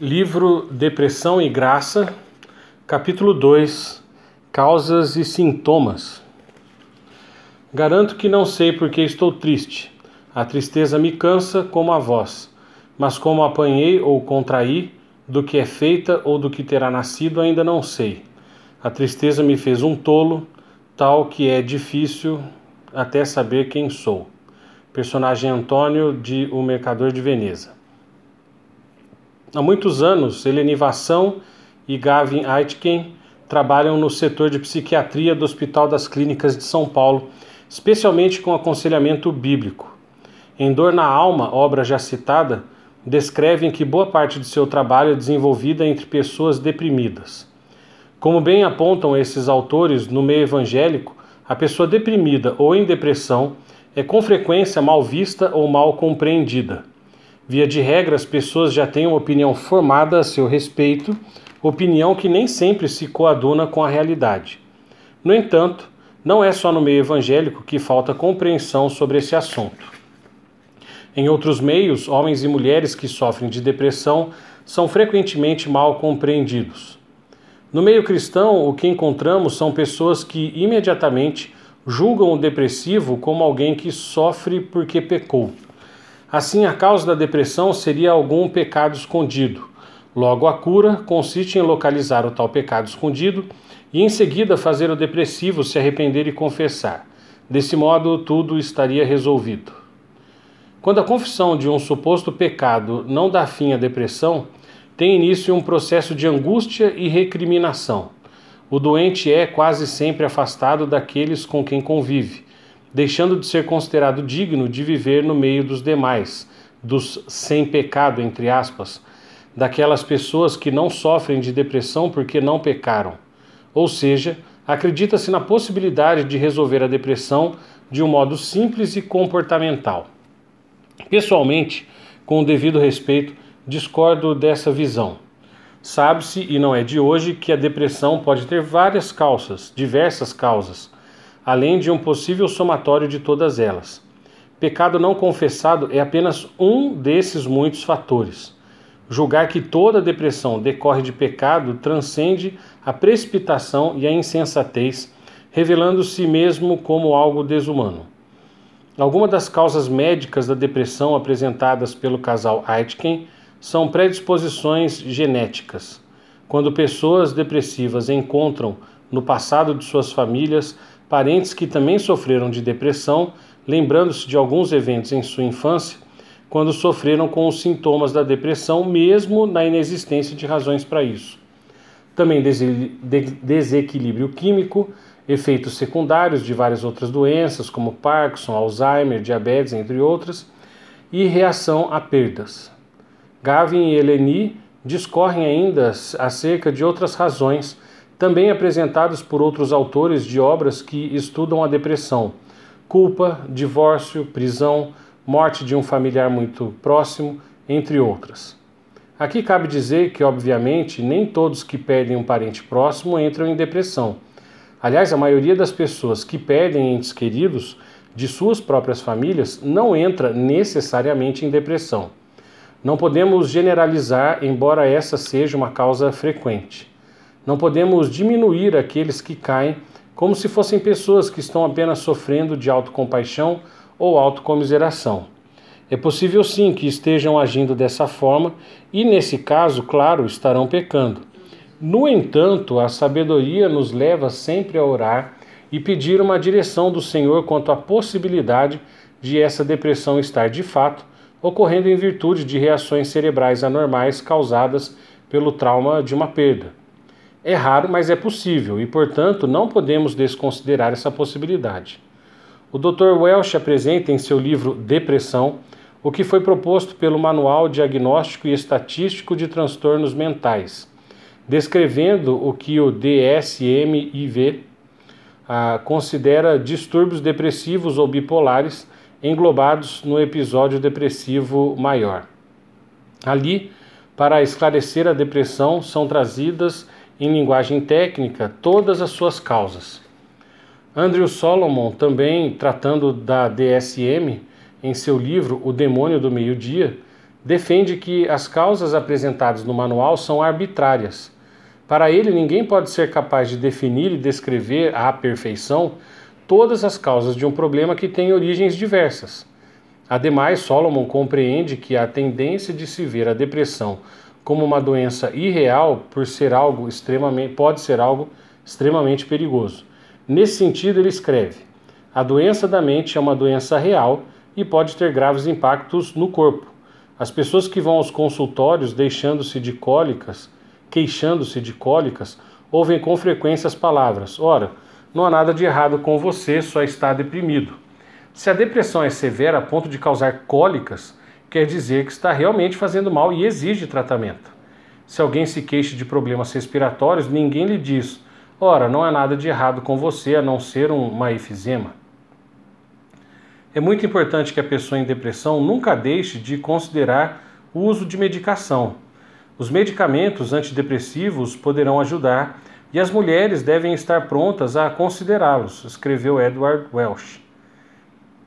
Livro Depressão e Graça, capítulo 2 Causas e Sintomas. Garanto que não sei porque estou triste. A tristeza me cansa como a voz, mas como apanhei ou contraí, do que é feita ou do que terá nascido, ainda não sei. A tristeza me fez um tolo, tal que é difícil até saber quem sou. Personagem Antônio de O Mercador de Veneza. Há muitos anos, Helene Vassão e Gavin Aitken trabalham no setor de psiquiatria do Hospital das Clínicas de São Paulo, especialmente com aconselhamento bíblico. Em Dor na Alma, obra já citada, descrevem que boa parte de seu trabalho é desenvolvida entre pessoas deprimidas. Como bem apontam esses autores, no meio evangélico, a pessoa deprimida ou em depressão é com frequência mal vista ou mal compreendida. Via de regra, as pessoas já têm uma opinião formada a seu respeito, opinião que nem sempre se coaduna com a realidade. No entanto, não é só no meio evangélico que falta compreensão sobre esse assunto. Em outros meios, homens e mulheres que sofrem de depressão são frequentemente mal compreendidos. No meio cristão, o que encontramos são pessoas que imediatamente julgam o depressivo como alguém que sofre porque pecou. Assim, a causa da depressão seria algum pecado escondido. Logo, a cura consiste em localizar o tal pecado escondido e, em seguida, fazer o depressivo se arrepender e confessar. Desse modo, tudo estaria resolvido. Quando a confissão de um suposto pecado não dá fim à depressão, tem início um processo de angústia e recriminação. O doente é quase sempre afastado daqueles com quem convive deixando de ser considerado digno de viver no meio dos demais, dos sem pecado, entre aspas, daquelas pessoas que não sofrem de depressão porque não pecaram. Ou seja, acredita-se na possibilidade de resolver a depressão de um modo simples e comportamental. Pessoalmente, com o devido respeito, discordo dessa visão. Sabe-se, e não é de hoje, que a depressão pode ter várias causas, diversas causas além de um possível somatório de todas elas. Pecado não confessado é apenas um desses muitos fatores. Julgar que toda depressão decorre de pecado transcende a precipitação e a insensatez, revelando-se mesmo como algo desumano. Algumas das causas médicas da depressão apresentadas pelo casal Aitken são predisposições genéticas. Quando pessoas depressivas encontram no passado de suas famílias parentes que também sofreram de depressão, lembrando-se de alguns eventos em sua infância, quando sofreram com os sintomas da depressão, mesmo na inexistência de razões para isso. Também desequilíbrio químico, efeitos secundários de várias outras doenças, como Parkinson, Alzheimer, diabetes, entre outras, e reação a perdas. Gavin e Eleni discorrem ainda acerca de outras razões também apresentados por outros autores de obras que estudam a depressão, culpa, divórcio, prisão, morte de um familiar muito próximo, entre outras. Aqui cabe dizer que, obviamente, nem todos que perdem um parente próximo entram em depressão. Aliás, a maioria das pessoas que perdem entes queridos de suas próprias famílias não entra necessariamente em depressão. Não podemos generalizar, embora essa seja uma causa frequente. Não podemos diminuir aqueles que caem como se fossem pessoas que estão apenas sofrendo de autocompaixão ou autocomiseração. É possível sim que estejam agindo dessa forma e, nesse caso, claro, estarão pecando. No entanto, a sabedoria nos leva sempre a orar e pedir uma direção do Senhor quanto à possibilidade de essa depressão estar de fato ocorrendo em virtude de reações cerebrais anormais causadas pelo trauma de uma perda. É raro, mas é possível e, portanto, não podemos desconsiderar essa possibilidade. O Dr. Welsh apresenta em seu livro Depressão o que foi proposto pelo Manual Diagnóstico e Estatístico de Transtornos Mentais, descrevendo o que o DSM-IV ah, considera distúrbios depressivos ou bipolares englobados no episódio depressivo maior. Ali, para esclarecer a depressão, são trazidas em linguagem técnica, todas as suas causas. Andrew Solomon, também tratando da DSM, em seu livro O Demônio do Meio-Dia, defende que as causas apresentadas no manual são arbitrárias. Para ele, ninguém pode ser capaz de definir e descrever à perfeição todas as causas de um problema que tem origens diversas. Ademais, Solomon compreende que a tendência de se ver a depressão como uma doença irreal por ser algo extremamente pode ser algo extremamente perigoso. Nesse sentido, ele escreve: A doença da mente é uma doença real e pode ter graves impactos no corpo. As pessoas que vão aos consultórios deixando-se de cólicas, queixando-se de cólicas, ouvem com frequência as palavras: Ora, não há nada de errado com você, só está deprimido. Se a depressão é severa a ponto de causar cólicas, quer dizer que está realmente fazendo mal e exige tratamento. Se alguém se queixa de problemas respiratórios, ninguém lhe diz: ora, não há nada de errado com você a não ser uma efizema. É muito importante que a pessoa em depressão nunca deixe de considerar o uso de medicação. Os medicamentos antidepressivos poderão ajudar e as mulheres devem estar prontas a considerá-los, escreveu Edward Welsh.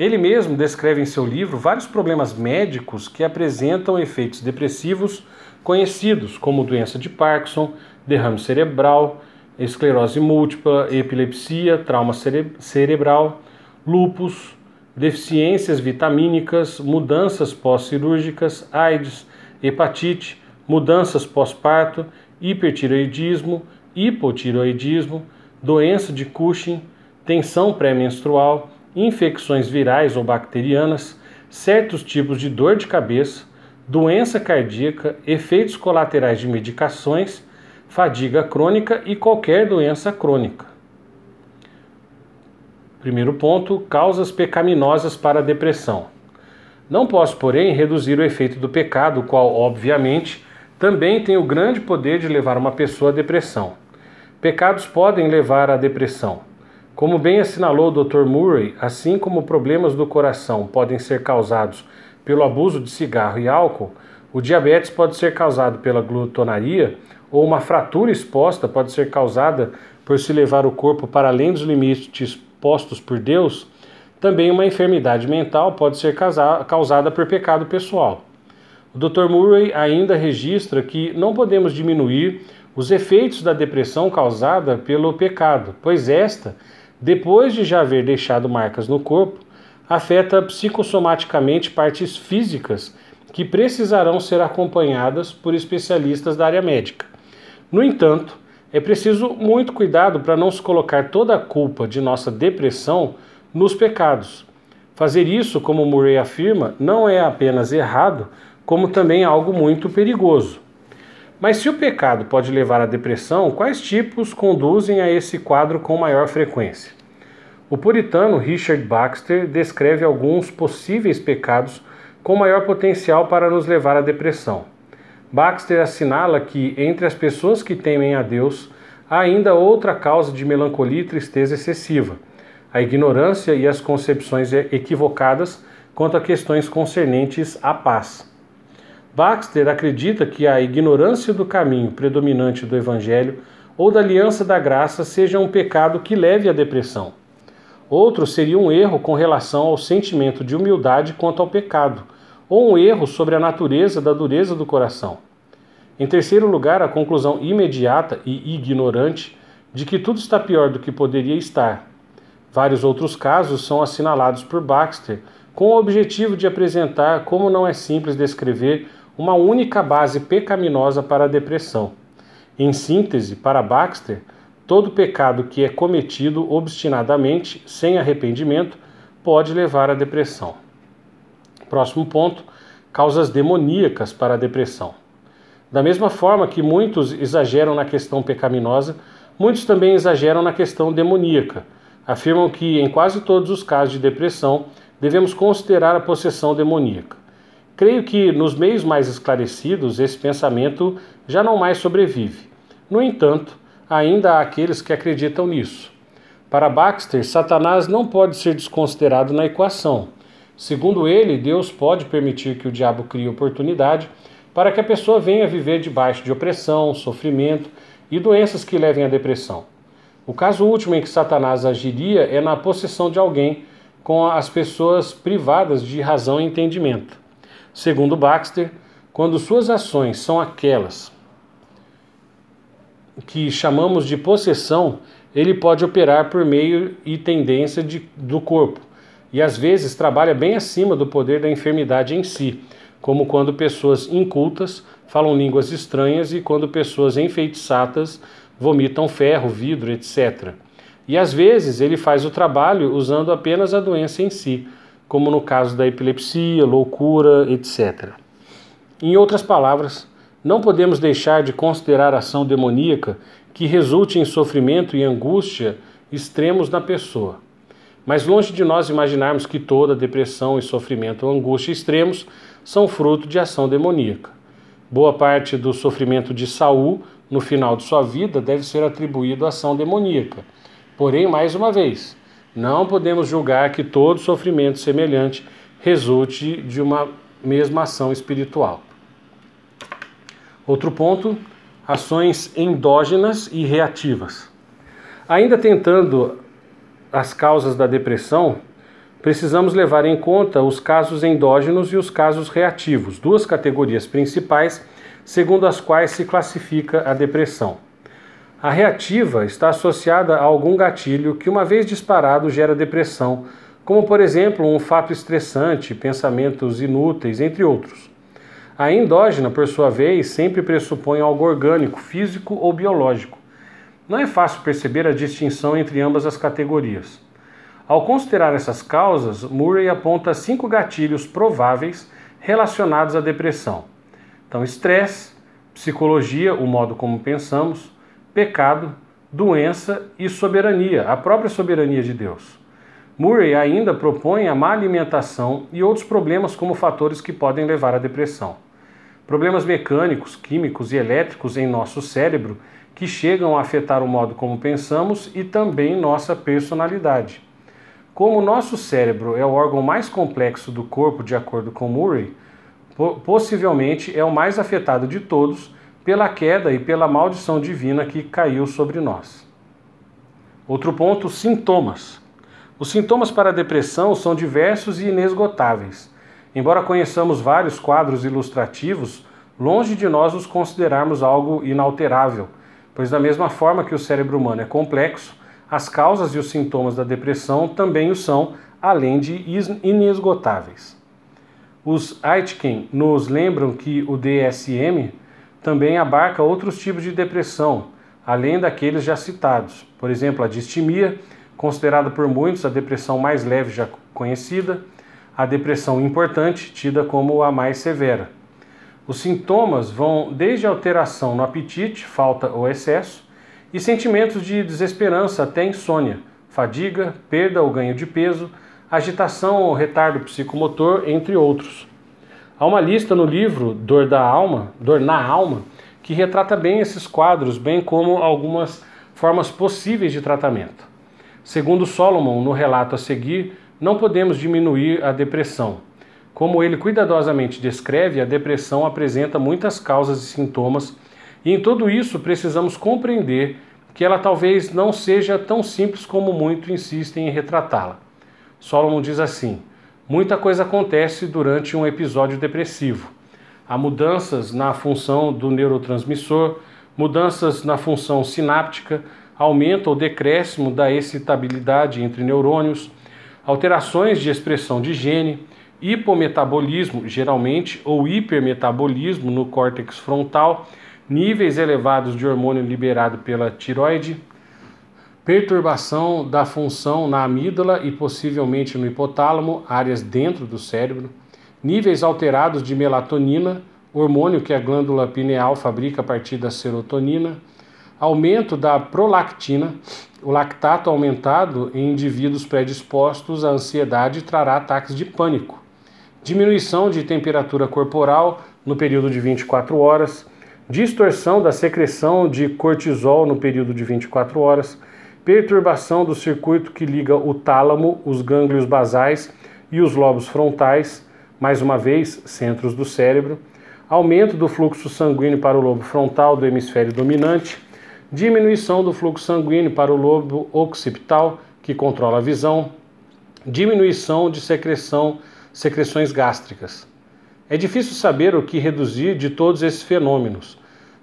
Ele mesmo descreve em seu livro vários problemas médicos que apresentam efeitos depressivos conhecidos, como doença de Parkinson, derrame cerebral, esclerose múltipla, epilepsia, trauma cere cerebral, lupus, deficiências vitamínicas, mudanças pós-cirúrgicas, AIDS, hepatite, mudanças pós-parto, hipertiroidismo, hipotiroidismo, doença de Cushing, tensão pré-menstrual, infecções virais ou bacterianas, certos tipos de dor de cabeça, doença cardíaca, efeitos colaterais de medicações, fadiga crônica e qualquer doença crônica. Primeiro ponto: causas pecaminosas para a depressão. Não posso, porém, reduzir o efeito do pecado, qual, obviamente, também tem o grande poder de levar uma pessoa à depressão. Pecados podem levar à depressão. Como bem assinalou o Dr. Murray, assim como problemas do coração podem ser causados pelo abuso de cigarro e álcool, o diabetes pode ser causado pela glutonaria ou uma fratura exposta pode ser causada por se levar o corpo para além dos limites postos por Deus. Também uma enfermidade mental pode ser causada por pecado pessoal. O Dr. Murray ainda registra que não podemos diminuir os efeitos da depressão causada pelo pecado, pois esta depois de já haver deixado marcas no corpo, afeta psicossomaticamente partes físicas que precisarão ser acompanhadas por especialistas da área médica. No entanto, é preciso muito cuidado para não se colocar toda a culpa de nossa depressão nos pecados. Fazer isso, como Murray afirma, não é apenas errado, como também algo muito perigoso. Mas se o pecado pode levar à depressão, quais tipos conduzem a esse quadro com maior frequência? O puritano Richard Baxter descreve alguns possíveis pecados com maior potencial para nos levar à depressão. Baxter assinala que, entre as pessoas que temem a Deus, há ainda outra causa de melancolia e tristeza excessiva: a ignorância e as concepções equivocadas quanto a questões concernentes à paz. Baxter acredita que a ignorância do caminho predominante do Evangelho ou da aliança da graça seja um pecado que leve à depressão. Outro seria um erro com relação ao sentimento de humildade quanto ao pecado, ou um erro sobre a natureza da dureza do coração. Em terceiro lugar, a conclusão imediata e ignorante de que tudo está pior do que poderia estar. Vários outros casos são assinalados por Baxter com o objetivo de apresentar como não é simples descrever uma única base pecaminosa para a depressão. Em síntese, para Baxter, todo pecado que é cometido obstinadamente, sem arrependimento, pode levar à depressão. Próximo ponto: causas demoníacas para a depressão. Da mesma forma que muitos exageram na questão pecaminosa, muitos também exageram na questão demoníaca. Afirmam que, em quase todos os casos de depressão, devemos considerar a possessão demoníaca. Creio que nos meios mais esclarecidos esse pensamento já não mais sobrevive. No entanto, ainda há aqueles que acreditam nisso. Para Baxter, Satanás não pode ser desconsiderado na equação. Segundo ele, Deus pode permitir que o diabo crie oportunidade para que a pessoa venha viver debaixo de opressão, sofrimento e doenças que levem à depressão. O caso último em que Satanás agiria é na possessão de alguém com as pessoas privadas de razão e entendimento. Segundo Baxter, quando suas ações são aquelas que chamamos de possessão, ele pode operar por meio e tendência de, do corpo, e às vezes trabalha bem acima do poder da enfermidade em si, como quando pessoas incultas falam línguas estranhas e quando pessoas enfeitiçadas vomitam ferro, vidro, etc. E às vezes ele faz o trabalho usando apenas a doença em si, como no caso da epilepsia, loucura, etc. Em outras palavras, não podemos deixar de considerar ação demoníaca que resulte em sofrimento e angústia extremos na pessoa. Mas longe de nós imaginarmos que toda depressão e sofrimento ou angústia extremos são fruto de ação demoníaca. Boa parte do sofrimento de Saul no final de sua vida deve ser atribuído à ação demoníaca. Porém, mais uma vez, não podemos julgar que todo sofrimento semelhante resulte de uma mesma ação espiritual. Outro ponto: ações endógenas e reativas. Ainda tentando as causas da depressão, precisamos levar em conta os casos endógenos e os casos reativos, duas categorias principais segundo as quais se classifica a depressão. A reativa está associada a algum gatilho que, uma vez disparado, gera depressão, como, por exemplo, um fato estressante, pensamentos inúteis, entre outros. A endógena, por sua vez, sempre pressupõe algo orgânico, físico ou biológico. Não é fácil perceber a distinção entre ambas as categorias. Ao considerar essas causas, Murray aponta cinco gatilhos prováveis relacionados à depressão. Então, estresse, psicologia, o modo como pensamos, pecado, doença e soberania, a própria soberania de Deus. Murray ainda propõe a má alimentação e outros problemas como fatores que podem levar à depressão. Problemas mecânicos, químicos e elétricos em nosso cérebro que chegam a afetar o modo como pensamos e também nossa personalidade. Como o nosso cérebro é o órgão mais complexo do corpo, de acordo com Murray, possivelmente é o mais afetado de todos pela queda e pela maldição divina que caiu sobre nós. Outro ponto: sintomas. Os sintomas para a depressão são diversos e inesgotáveis. Embora conheçamos vários quadros ilustrativos, longe de nós os considerarmos algo inalterável, pois, da mesma forma que o cérebro humano é complexo, as causas e os sintomas da depressão também o são, além de inesgotáveis. Os Aitken nos lembram que o DSM também abarca outros tipos de depressão, além daqueles já citados. Por exemplo, a distimia, considerada por muitos a depressão mais leve já conhecida, a depressão importante, tida como a mais severa. Os sintomas vão desde alteração no apetite, falta ou excesso, e sentimentos de desesperança até insônia, fadiga, perda ou ganho de peso, agitação ou retardo psicomotor, entre outros. Há uma lista no livro Dor da Alma, Dor na Alma, que retrata bem esses quadros, bem como algumas formas possíveis de tratamento. Segundo Solomon, no relato a seguir, não podemos diminuir a depressão. Como ele cuidadosamente descreve, a depressão apresenta muitas causas e sintomas, e em tudo isso precisamos compreender que ela talvez não seja tão simples como muito insistem em retratá-la. Solomon diz assim: muita coisa acontece durante um episódio depressivo. Há mudanças na função do neurotransmissor, mudanças na função sináptica, aumento ou decréscimo da excitabilidade entre neurônios, alterações de expressão de gene, hipometabolismo, geralmente, ou hipermetabolismo no córtex frontal, níveis elevados de hormônio liberado pela tiroide, perturbação da função na amígdala e possivelmente no hipotálamo, áreas dentro do cérebro, níveis alterados de melatonina, hormônio que a glândula pineal fabrica a partir da serotonina, aumento da prolactina, o lactato aumentado em indivíduos predispostos à ansiedade trará ataques de pânico, diminuição de temperatura corporal no período de 24 horas, distorção da secreção de cortisol no período de 24 horas, perturbação do circuito que liga o tálamo, os gânglios basais e os lobos frontais, mais uma vez, centros do cérebro, aumento do fluxo sanguíneo para o lobo frontal do hemisfério dominante, diminuição do fluxo sanguíneo para o lobo occipital, que controla a visão, diminuição de secreção, secreções gástricas. É difícil saber o que reduzir de todos esses fenômenos.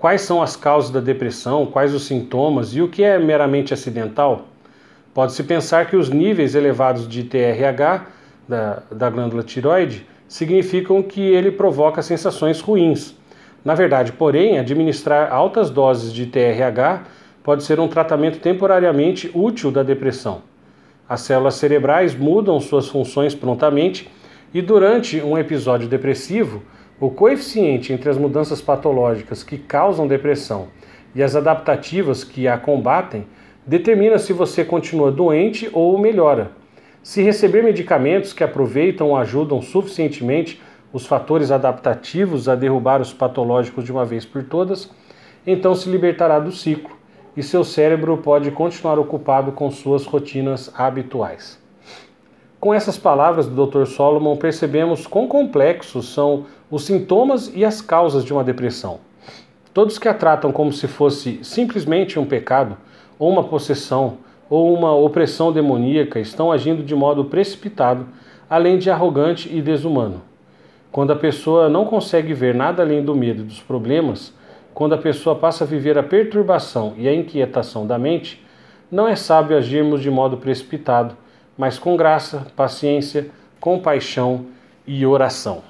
Quais são as causas da depressão, quais os sintomas e o que é meramente acidental? Pode-se pensar que os níveis elevados de TRH da, da glândula tiroide significam que ele provoca sensações ruins. Na verdade, porém, administrar altas doses de TRH pode ser um tratamento temporariamente útil da depressão. As células cerebrais mudam suas funções prontamente e, durante um episódio depressivo, o coeficiente entre as mudanças patológicas que causam depressão e as adaptativas que a combatem determina se você continua doente ou melhora. Se receber medicamentos que aproveitam ou ajudam suficientemente os fatores adaptativos a derrubar os patológicos de uma vez por todas, então se libertará do ciclo e seu cérebro pode continuar ocupado com suas rotinas habituais. Com essas palavras do Dr. Solomon, percebemos quão complexos são os sintomas e as causas de uma depressão. Todos que a tratam como se fosse simplesmente um pecado, ou uma possessão, ou uma opressão demoníaca estão agindo de modo precipitado, além de arrogante e desumano. Quando a pessoa não consegue ver nada além do medo e dos problemas, quando a pessoa passa a viver a perturbação e a inquietação da mente, não é sábio agirmos de modo precipitado, mas com graça, paciência, compaixão e oração.